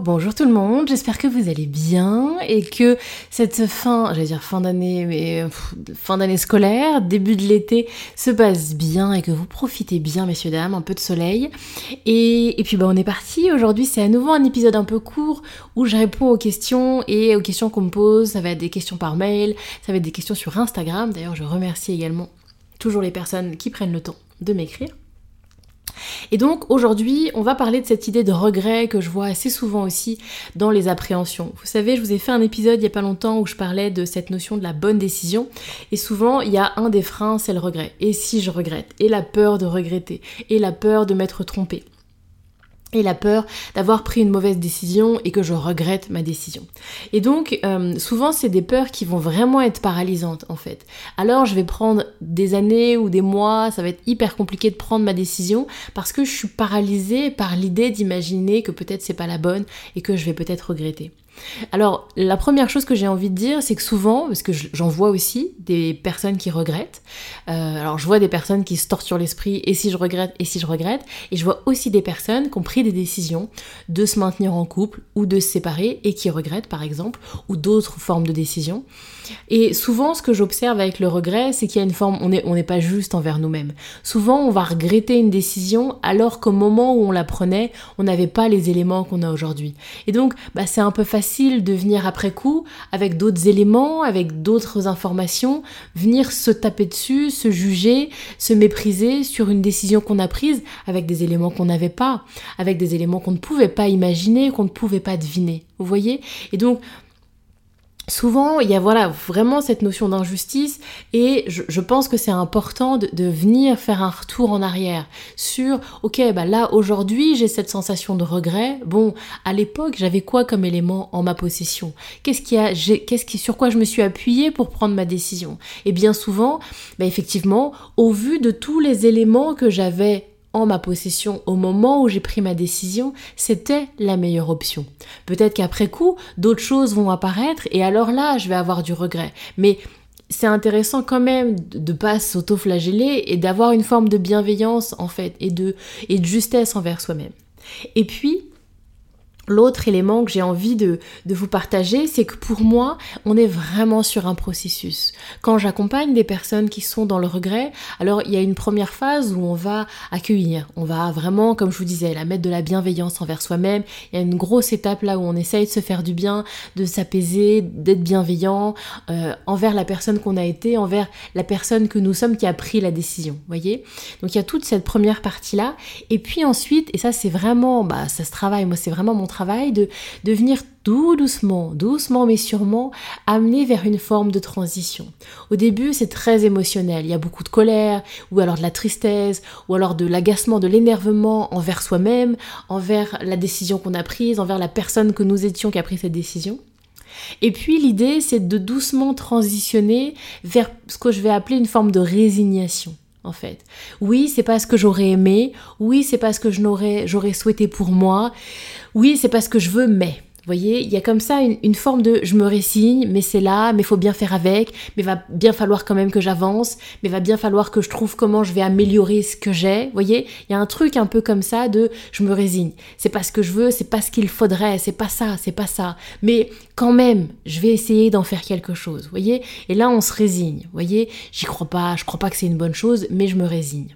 Bonjour, tout le monde, j'espère que vous allez bien et que cette fin, j'allais dire fin d'année, mais fin d'année scolaire, début de l'été se passe bien et que vous profitez bien messieurs dames, un peu de soleil. Et, puis bah on est parti, aujourd'hui c'est à nouveau un épisode un peu court où je réponds aux questions et aux questions qu'on me pose, ça va être des questions par mail, ça va être des questions sur Instagram, d'ailleurs je remercie également toujours les personnes qui prennent le temps de m'écrire. Et donc aujourd'hui, on va parler de cette idée de regret que je vois assez souvent aussi dans les appréhensions. Vous savez, je vous ai fait un épisode il y a pas longtemps où je parlais de cette notion de la bonne décision. Et souvent, il y a un des freins, c'est le regret. Et si je regrette? Et la peur de regretter? Et la peur de m'être trompé et la peur d'avoir pris une mauvaise décision et que je regrette ma décision. Et donc, euh, souvent, c'est des peurs qui vont vraiment être paralysantes, en fait. Alors, je vais prendre des années ou des mois, ça va être hyper compliqué de prendre ma décision parce que je suis paralysée par l'idée d'imaginer que peut-être c'est pas la bonne et que je vais peut-être regretter. Alors, la première chose que j'ai envie de dire, c'est que souvent, parce que j'en vois aussi des personnes qui regrettent, euh, alors je vois des personnes qui se torturent l'esprit, et si je regrette, et si je regrette, et je vois aussi des personnes qui ont pris des décisions de se maintenir en couple ou de se séparer et qui regrettent, par exemple, ou d'autres formes de décisions. Et souvent, ce que j'observe avec le regret, c'est qu'il y a une forme, on n'est on pas juste envers nous-mêmes. Souvent, on va regretter une décision alors qu'au moment où on la prenait, on n'avait pas les éléments qu'on a aujourd'hui. Et donc, bah, c'est un peu facile de venir après coup, avec d'autres éléments, avec d'autres informations, venir se taper dessus, se juger, se mépriser sur une décision qu'on a prise avec des éléments qu'on n'avait pas, avec des éléments qu'on ne pouvait pas imaginer, qu'on ne pouvait pas deviner. Vous voyez? Et donc, souvent, il y a voilà vraiment cette notion d'injustice et je, pense que c'est important de, venir faire un retour en arrière sur ok bah là aujourd'hui j'ai cette sensation de regret. Bon, à l'époque j'avais quoi comme élément en ma possession? Qu'est-ce qui a qu'est-ce qui sur quoi je me suis appuyée pour prendre ma décision? Et bien souvent, bah effectivement, au vu de tous les éléments que j'avais en ma possession au moment où j'ai pris ma décision, c'était la meilleure option. Peut-être qu'après coup, d'autres choses vont apparaître et alors là, je vais avoir du regret. Mais c'est intéressant quand même de pas s'auto-flageller et d'avoir une forme de bienveillance en fait et de, et de justesse envers soi-même. Et puis, L'autre élément que j'ai envie de, vous partager, c'est que pour moi, on est vraiment sur un processus. Quand j'accompagne des personnes qui sont dans le regret, alors il y a une première phase où on va accueillir, on va vraiment, comme je vous disais, la mettre de la bienveillance envers soi-même. Il y a une grosse étape là où on essaye de se faire du bien, de s'apaiser, d'être bienveillant euh, envers la personne qu'on a été, envers la personne que nous sommes qui a pris la décision. Voyez? Donc il y a toute cette première partie là, et puis ensuite, et ça c'est vraiment, bah ça se travaille. Moi c'est vraiment mon de, de venir tout doucement, doucement mais sûrement, amener vers une forme de transition. Au début, c'est très émotionnel. Il y a beaucoup de colère, ou alors de la tristesse, ou alors de l'agacement, de l'énervement envers soi-même, envers la décision qu'on a prise, envers la personne que nous étions qui a pris cette décision. Et puis l'idée, c'est de doucement transitionner vers ce que je vais appeler une forme de résignation en fait. Oui, c'est pas ce que j'aurais aimé, oui, c'est pas ce que j'aurais souhaité pour moi, oui, c'est pas ce que je veux, mais. Voyez, il y a comme ça une, forme de je me résigne, mais c'est là, mais faut bien faire avec, mais va bien falloir quand même que j'avance, mais va bien falloir que je trouve comment je vais améliorer ce que j'ai. Voyez, il y a un truc un peu comme ça de je me résigne. C'est pas ce que je veux, c'est pas ce qu'il faudrait, c'est pas ça, c'est pas ça. Mais quand même, je vais essayer d'en faire quelque chose. Voyez, et là on se résigne. Voyez, j'y crois pas, je crois pas que c'est une bonne chose, mais je me résigne.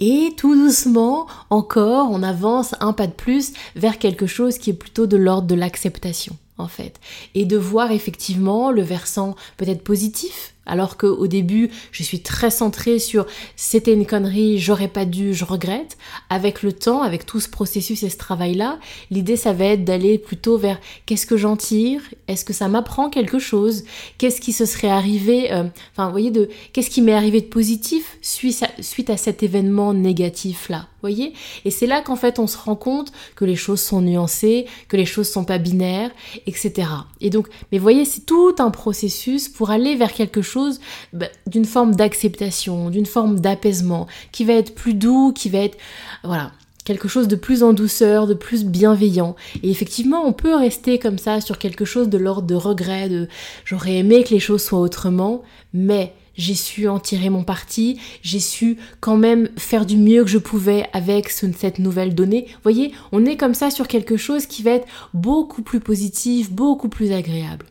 Et tout doucement, encore, on avance un pas de plus vers quelque chose qui est plutôt de l'ordre de l'acceptation, en fait. Et de voir effectivement le versant peut-être positif Alors qu'au début, je suis très centrée sur c'était une connerie, j'aurais pas dû, je regrette. Avec le temps, avec tout ce processus et ce travail-là, l'idée, ça va être d'aller plutôt vers qu'est-ce que j'en tire? Est-ce que ça m'apprend quelque chose? Qu'est-ce qui se serait arrivé euh, Enfin, vous voyez, de qu'est-ce qui m'est arrivé de positif suite à, suite à cet événement négatif-là? Voyez Et c'est là qu'en fait on se rend compte que les choses sont nuancées, que les choses sont pas binaires, etc. Et donc, mais voyez, c'est tout un processus pour aller vers quelque chose bah, d'une forme d'acceptation, d'une forme d'apaisement, qui va être plus doux, qui va être, voilà, quelque chose de plus en douceur, de plus bienveillant. Et effectivement, on peut rester comme ça sur quelque chose de l'ordre de regret, de j'aurais aimé que les choses soient autrement, mais j'ai su en tirer mon parti, j'ai su quand même faire du mieux que je pouvais avec cette nouvelle donnée. Vous voyez, on est comme ça sur quelque chose qui va être beaucoup plus positif, beaucoup plus agréable.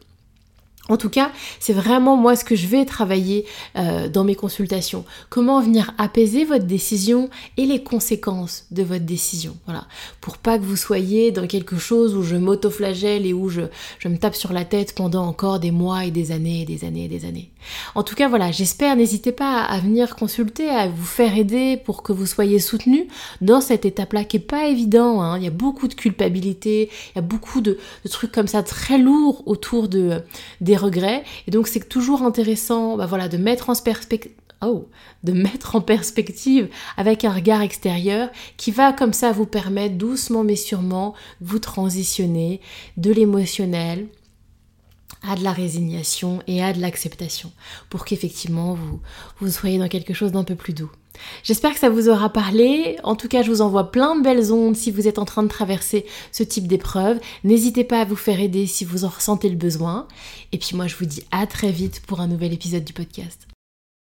En tout cas, c'est vraiment moi ce que je vais travailler euh, dans mes consultations. Comment venir apaiser votre décision et les conséquences de votre décision. Voilà. Pour pas que vous soyez dans quelque chose où je m'autoflagelle et où je, me tape sur la tête pendant encore des mois et des années et des années et des années. En tout cas, voilà, j'espère, n'hésitez pas à venir consulter, à vous faire aider pour que vous soyez soutenu dans cette étape-là qui est pas évident. Hein. Il y a beaucoup de culpabilité, il y a beaucoup de, de trucs comme ça très lourds autour de, des regrets. Et donc c'est toujours intéressant bah voilà, de mettre en perspective Oh, de mettre en perspective avec un regard extérieur qui va comme ça vous permettre doucement mais sûrement vous transitionner de l'émotionnel à de la résignation et à de l'acceptation pour qu'effectivement vous, vous soyez dans quelque chose d'un peu plus doux. J'espère que ça vous aura parlé. En tout cas, je vous envoie plein de belles ondes si vous êtes en train de traverser ce type d'épreuve. N'hésitez pas à vous faire aider si vous en ressentez le besoin. Et puis moi, je vous dis à très vite pour un nouvel épisode du podcast.